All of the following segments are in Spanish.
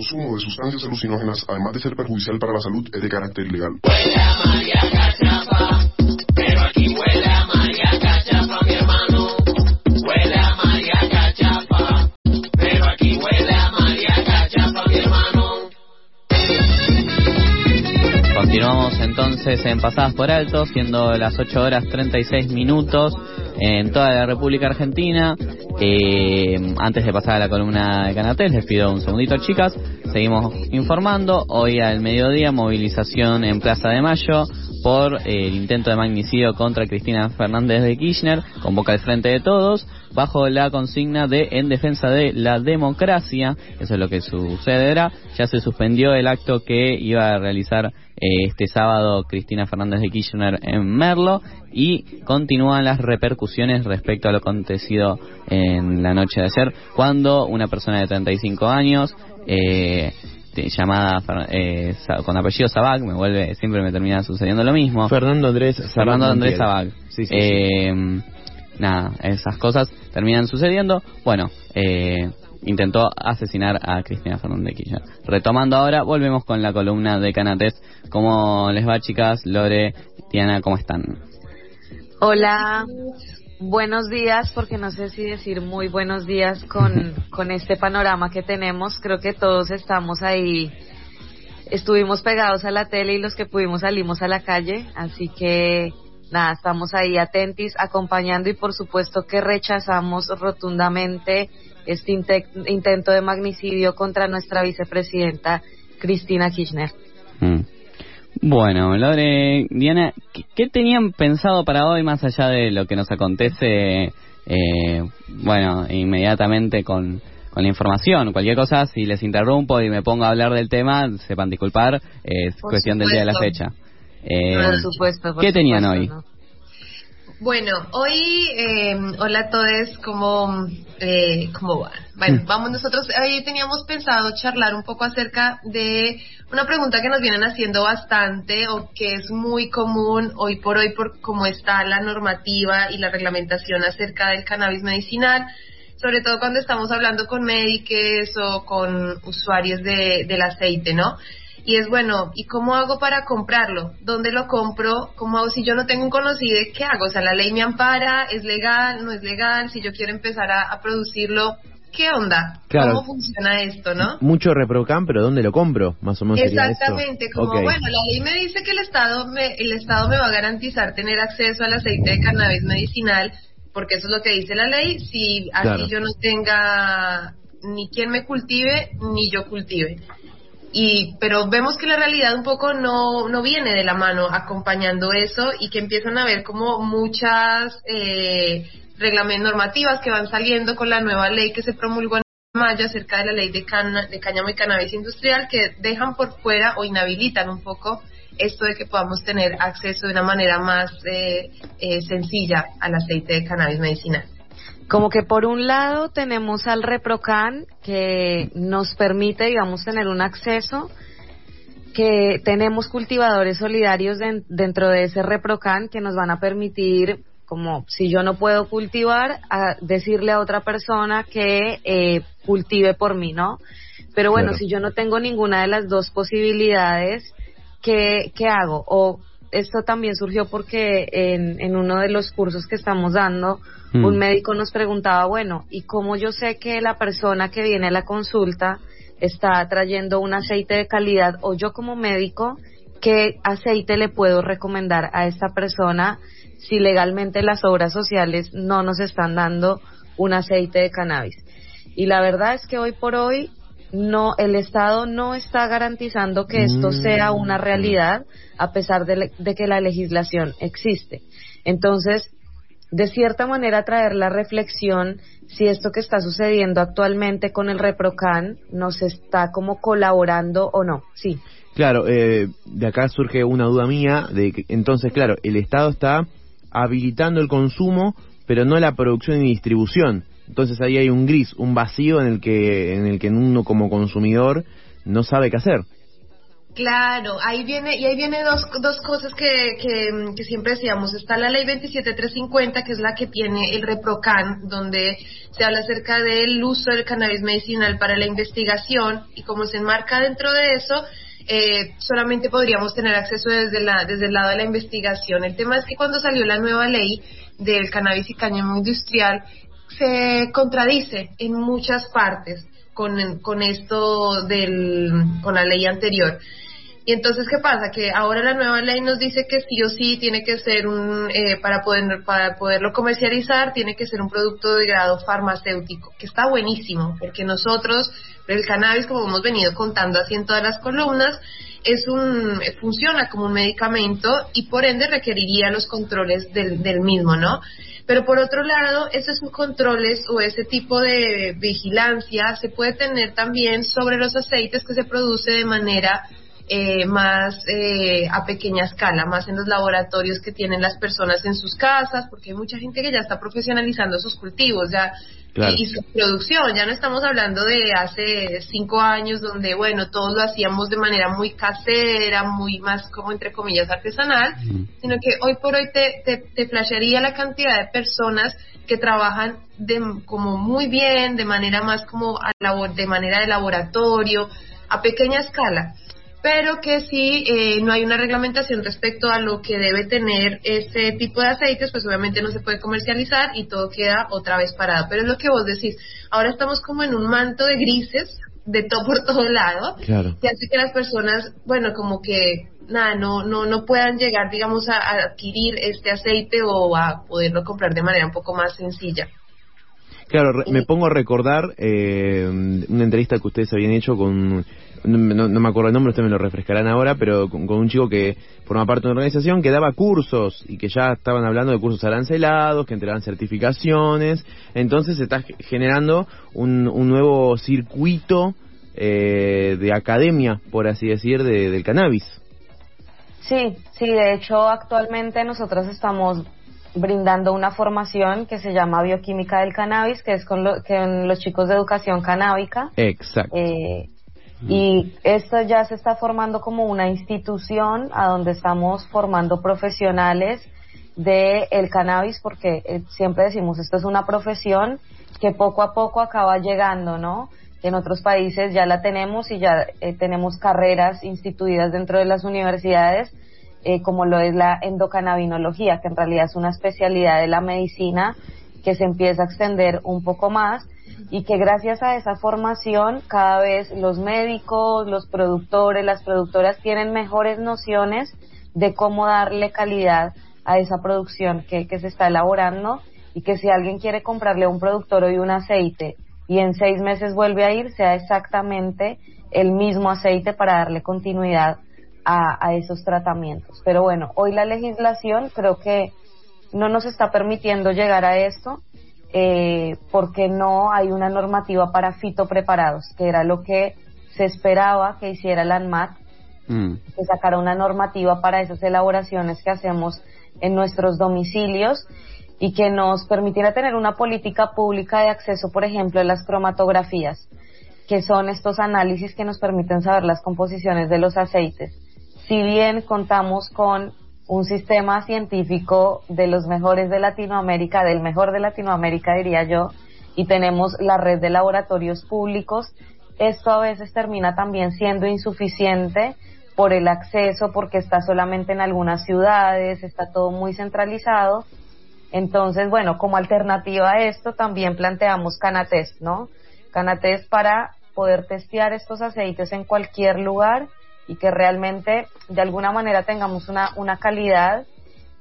El consumo de sustancias alucinógenas, además de ser perjudicial para la salud, es de carácter ilegal. Continuamos entonces en Pasadas por Alto, siendo las 8 horas 36 minutos en toda la República Argentina. Eh, antes de pasar a la columna de Canatel, les pido un segundito, chicas. Seguimos informando. Hoy al mediodía, movilización en Plaza de Mayo por eh, el intento de magnicidio contra Cristina Fernández de Kirchner. Convoca el Frente de Todos bajo la consigna de en defensa de la democracia. Eso es lo que sucederá. Ya se suspendió el acto que iba a realizar eh, este sábado Cristina Fernández de Kirchner en Merlo y continúan las repercusiones respecto a lo acontecido en la noche de ayer cuando una persona de 35 años eh, llamada eh, con apellido Sabag, me vuelve, siempre me termina sucediendo lo mismo. Fernando Andrés Fernando Andrés Sabag. Sabag. eh, nada, esas cosas terminan sucediendo. Bueno, eh, intentó asesinar a Cristina Fernández de Kirchner. Retomando ahora, volvemos con la columna de Canates. ¿Cómo les va, chicas? Lore, Tiana, ¿cómo están? Hola, buenos días, porque no sé si decir muy buenos días con, con este panorama que tenemos. Creo que todos estamos ahí, estuvimos pegados a la tele y los que pudimos salimos a la calle, así que nada, estamos ahí atentis, acompañando y por supuesto que rechazamos rotundamente este inte- intento de magnicidio contra nuestra vicepresidenta Cristina Kirchner. Mm. Bueno, Lore, Diana, ¿qué, qué tenían pensado para hoy más allá de lo que nos acontece, eh, bueno, inmediatamente con, con la información? Cualquier cosa, si les interrumpo y me pongo a hablar del tema, sepan disculpar, es Por cuestión del día de la fecha. Eh, Por supuesto, por ¿Qué tenían supuesto, hoy? ¿no? Bueno, hoy, eh, hola a todos, ¿cómo, eh, ¿cómo van? Bueno, vamos nosotros, hoy teníamos pensado charlar un poco acerca de una pregunta que nos vienen haciendo bastante o que es muy común hoy por hoy por cómo está la normativa y la reglamentación acerca del cannabis medicinal, sobre todo cuando estamos hablando con médicos o con usuarios de, del aceite, ¿no? Y es bueno, ¿y cómo hago para comprarlo? ¿Dónde lo compro? ¿Cómo hago si yo no tengo un conocido? ¿Qué hago? O sea, la ley me ampara, ¿es legal? ¿No es legal? Si yo quiero empezar a, a producirlo, ¿qué onda? Claro. ¿Cómo funciona esto, no? Mucho reprocam, pero ¿dónde lo compro? Más o menos sería esto. Exactamente, como bueno, la ley me dice que el Estado me, el Estado me va a garantizar tener acceso al aceite de cannabis medicinal, porque eso es lo que dice la ley, si así Claro. yo no tenga ni quien me cultive, ni yo cultive. Y, pero vemos que la realidad un poco no, no viene de la mano acompañando eso y que empiezan a haber como muchas eh, reglamentos normativas que van saliendo con la nueva ley que se promulgó en mayo acerca de la ley de, cana, de cáñamo y cannabis industrial que dejan por fuera o inhabilitan un poco esto de que podamos tener acceso de una manera más eh, eh, sencilla al aceite de cannabis medicinal. Como que por un lado tenemos al ReproCan que nos permite, digamos, tener un acceso, que tenemos cultivadores solidarios den- dentro de ese ReproCan que nos van a permitir, como si yo no puedo cultivar, a decirle a otra persona que eh, cultive por mí, ¿no? Pero bueno, Claro. si yo no tengo ninguna de las dos posibilidades, ¿qué, qué hago? O esto también surgió porque en, en uno de los cursos que estamos dando, Mm. un médico nos preguntaba, bueno, ¿y cómo yo sé que la persona que viene a la consulta está trayendo un aceite de calidad o yo como médico, qué aceite le puedo recomendar a esta persona si legalmente las obras sociales no nos están dando un aceite de cannabis? Y la verdad es que hoy por hoy no el Estado no está garantizando que esto Mm. sea una realidad a pesar de, le- de que la legislación existe. Entonces, de cierta manera traer la reflexión si esto que está sucediendo actualmente con el ReproCan nos está como colaborando o no. Sí. Claro, eh, de acá surge una duda mía de que entonces, claro, el Estado está habilitando el consumo, pero no la producción y distribución. Entonces ahí hay un gris, un vacío en el que en el que uno como consumidor no sabe qué hacer. Claro, ahí viene, y ahí viene dos, dos cosas que, que, siempre decíamos. Está la ley 27350, que es la que tiene el ReproCan, donde se habla acerca del uso del cannabis medicinal para la investigación, y como se enmarca dentro de eso, eh, solamente podríamos tener acceso desde, la, desde el lado de la investigación. El tema es que cuando salió la nueva ley del cannabis y cáñamo industrial, se contradice en muchas partes con, con esto del, con la ley anterior. Y entonces, ¿qué pasa? Que ahora la nueva ley nos dice que sí o sí tiene que ser un, eh, para, poder, para poderlo comercializar, tiene que ser un producto de grado farmacéutico, que está buenísimo, porque nosotros, el cannabis, como hemos venido contando así en todas las columnas, es un, funciona como un medicamento y por ende requeriría los controles del, del mismo, ¿no? Pero por otro lado, esos controles o ese tipo de vigilancia se puede tener también sobre los aceites que se produce de manera eh, más eh, a pequeña escala, más en los laboratorios que tienen las personas en sus casas, porque hay mucha gente que ya está profesionalizando sus cultivos, ya y, su producción. Ya no estamos hablando de hace cinco años donde, bueno, todos lo hacíamos de manera muy casera, muy más como entre comillas artesanal, sino que hoy por hoy te, te, te flashearía la cantidad de personas que trabajan de, como muy bien, de manera más como a labor, de manera de laboratorio, a pequeña escala pero que si eh, no hay una reglamentación respecto a lo que debe tener ese tipo de aceites, pues obviamente no se puede comercializar y todo queda otra vez parado. Pero es lo que vos decís, ahora estamos como en un manto de grises, de todo por todo lado, Claro. que hace que las personas, bueno, como que nada, no, no, no puedan llegar, digamos, a, a adquirir este aceite o a poderlo comprar de manera un poco más sencilla. Claro, me pongo a recordar eh, una entrevista que ustedes habían hecho con, no, no- no me acuerdo el nombre, ustedes me lo refrescarán ahora, pero con, con un chico que forma parte de una organización que daba cursos y que ya estaban hablando de cursos arancelados, que entregaban certificaciones, entonces se está ge- generando un, un nuevo circuito eh, de academia, por así decir, de- del cannabis. Sí, sí, de hecho actualmente nosotros estamos brindando una formación que se llama Bioquímica del Cannabis, que es con, lo- con los chicos de educación canábica. Exacto. Eh, y esto ya se está formando como una institución a donde estamos formando profesionales del el cannabis, porque eh, siempre decimos esto es una profesión que poco a poco acaba llegando, ¿no? En otros países ya la tenemos y ya eh, tenemos carreras instituidas dentro de las universidades, eh, como lo es la endocannabinología, que en realidad es una especialidad de la medicina que se empieza a extender un poco más y que gracias a esa formación cada vez los médicos, los productores, las productoras tienen mejores nociones de cómo darle calidad a esa producción que, que se está elaborando y que si alguien quiere comprarle a un productor hoy un aceite y en seis meses vuelve a ir, sea exactamente el mismo aceite para darle continuidad a, a esos tratamientos. Pero bueno, hoy la legislación creo que no nos está permitiendo llegar a esto eh, porque no hay una normativa para fitopreparados, que era lo que se esperaba que hiciera la ANMAT, Mm. que sacara una normativa para esas elaboraciones que hacemos en nuestros domicilios y que nos permitiera tener una política pública de acceso, por ejemplo, a las cromatografías, que son estos análisis que nos permiten saber las composiciones de los aceites. Si bien contamos con un sistema científico de los mejores de Latinoamérica, del mejor de Latinoamérica diría yo, y tenemos la red de laboratorios públicos, esto a veces termina también siendo insuficiente por el acceso, porque está solamente en algunas ciudades, está todo muy centralizado. Entonces, bueno, como alternativa a esto también planteamos Canatest, ¿no? Canatest para poder testear estos aceites en cualquier lugar y que realmente de alguna manera tengamos una, una calidad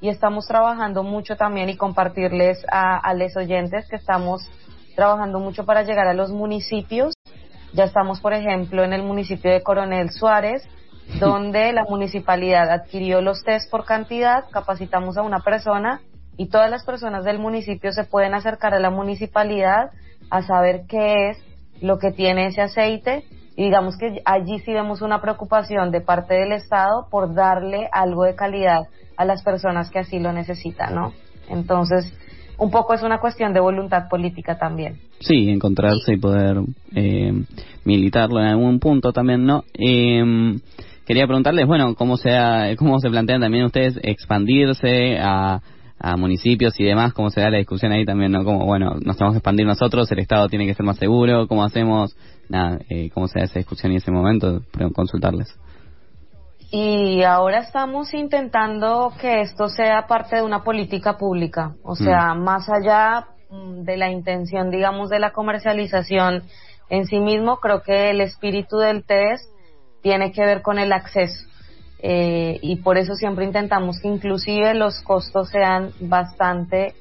y estamos trabajando mucho también y compartirles a, a los oyentes que estamos trabajando mucho para llegar a los municipios. Ya estamos, por ejemplo, en el municipio de Coronel Suárez, donde la municipalidad adquirió los test por cantidad, capacitamos a una persona y todas las personas del municipio se pueden acercar a la municipalidad a saber qué es lo que tiene ese aceite y digamos que allí sí vemos una preocupación de parte del Estado por darle algo de calidad a las personas que así lo necesitan, ¿no? Entonces, un poco es una cuestión de voluntad política también. Sí, encontrarse y poder eh, militarlo en algún punto también, ¿no? Eh, quería preguntarles, bueno, cómo se, ha- cómo se plantean también ustedes expandirse a, a municipios y demás, cómo se da la discusión ahí también, ¿no? Como, bueno, nos tenemos que expandir nosotros, el Estado tiene que ser más seguro, ¿cómo hacemos? Nada, eh, cómo se da esa discusión y ese momento, pero consultarles. Y ahora estamos intentando que esto sea parte de una política pública, o sea, más allá mm, de la intención, digamos, de la comercialización en sí mismo, creo que el espíritu del test tiene que ver con el acceso. Eh, y por eso siempre intentamos que inclusive los costos sean bastante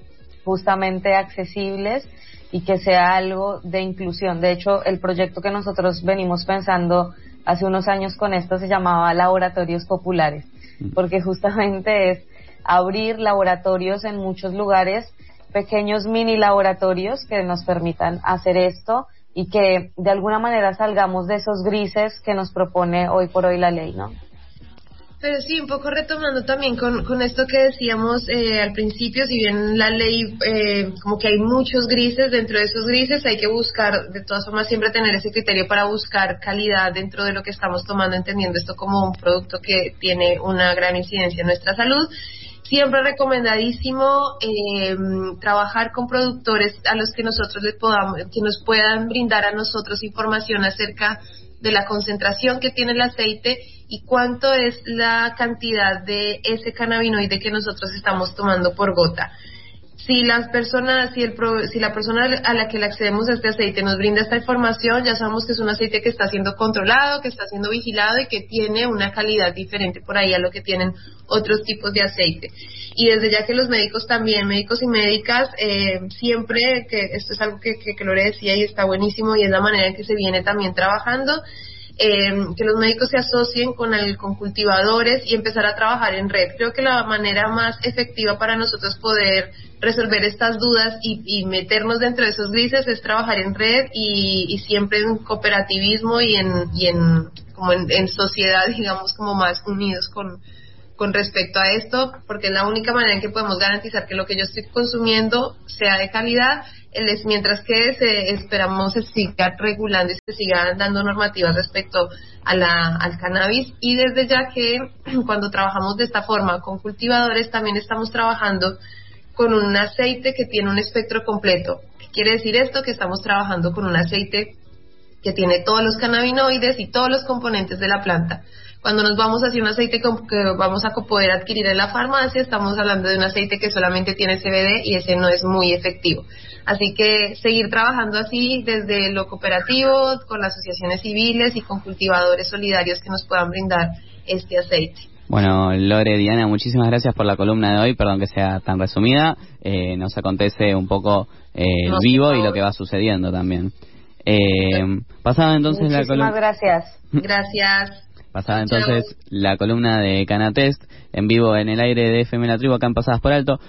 justamente accesibles y que sea algo de inclusión. De hecho, el proyecto que nosotros venimos pensando hace unos años con esto se llamaba Laboratorios Populares, porque justamente es abrir laboratorios en muchos lugares, pequeños mini laboratorios que nos permitan hacer esto y que de alguna manera salgamos de esos grises que nos propone hoy por hoy la ley, ¿no? Pero sí, un poco retomando también con, con esto que decíamos eh, al principio, si bien la ley, eh, como que hay muchos grises, dentro de esos grises hay que buscar, de todas formas, siempre tener ese criterio para buscar calidad dentro de lo que estamos tomando, entendiendo esto como un producto que tiene una gran incidencia en nuestra salud. Siempre recomendadísimo eh, trabajar con productores a los que nosotros les podamos, que nos puedan brindar a nosotros información acerca de la concentración que tiene el aceite y cuánto es la cantidad de ese cannabinoide que nosotros estamos tomando por gota. Si las personas, si, el, si la persona a la que le accedemos a este aceite nos brinda esta información, ya sabemos que es un aceite que está siendo controlado, que está siendo vigilado y que tiene una calidad diferente por ahí a lo que tienen otros tipos de aceite. Y desde ya que los médicos también, médicos y médicas, eh, siempre, que esto es algo que, que, que Lore decía y está buenísimo y es la manera en que se viene también trabajando, eh, que los médicos se asocien con, el, con cultivadores y empezar a trabajar en red. Creo que la manera más efectiva para nosotros poder resolver estas dudas y, y meternos dentro de esos grises es trabajar en red y, siempre en cooperativismo y en, y en, como en, en sociedad, digamos, como más unidos con, con respecto a esto, porque es la única manera en que podemos garantizar que lo que yo estoy consumiendo sea de calidad, mientras que se, esperamos se siga regulando y se siga dando normativas respecto al cannabis. Y desde ya que cuando trabajamos de esta forma con cultivadores, también estamos trabajando con un aceite que tiene un espectro completo. ¿Qué quiere decir esto? Que estamos trabajando con un aceite que tiene todos los cannabinoides y todos los componentes de la planta. Cuando nos vamos hacia un aceite que vamos a poder adquirir en la farmacia, estamos hablando de un aceite que solamente tiene CBD y ese no es muy efectivo. Así que seguir trabajando así desde lo cooperativo, con las asociaciones civiles y con cultivadores solidarios que nos puedan brindar este aceite. Bueno, Lore, Diana, muchísimas gracias por la columna de hoy, perdón que sea tan resumida, eh, nos acontece un poco eh, el No, vivo y lo que va sucediendo también. Eh, pasaba entonces la Muchísimas columna... gracias. Gracias. Pasada entonces la columna de Canatest en vivo en el aire de FM La Tribu acá en Pasadas por Alto.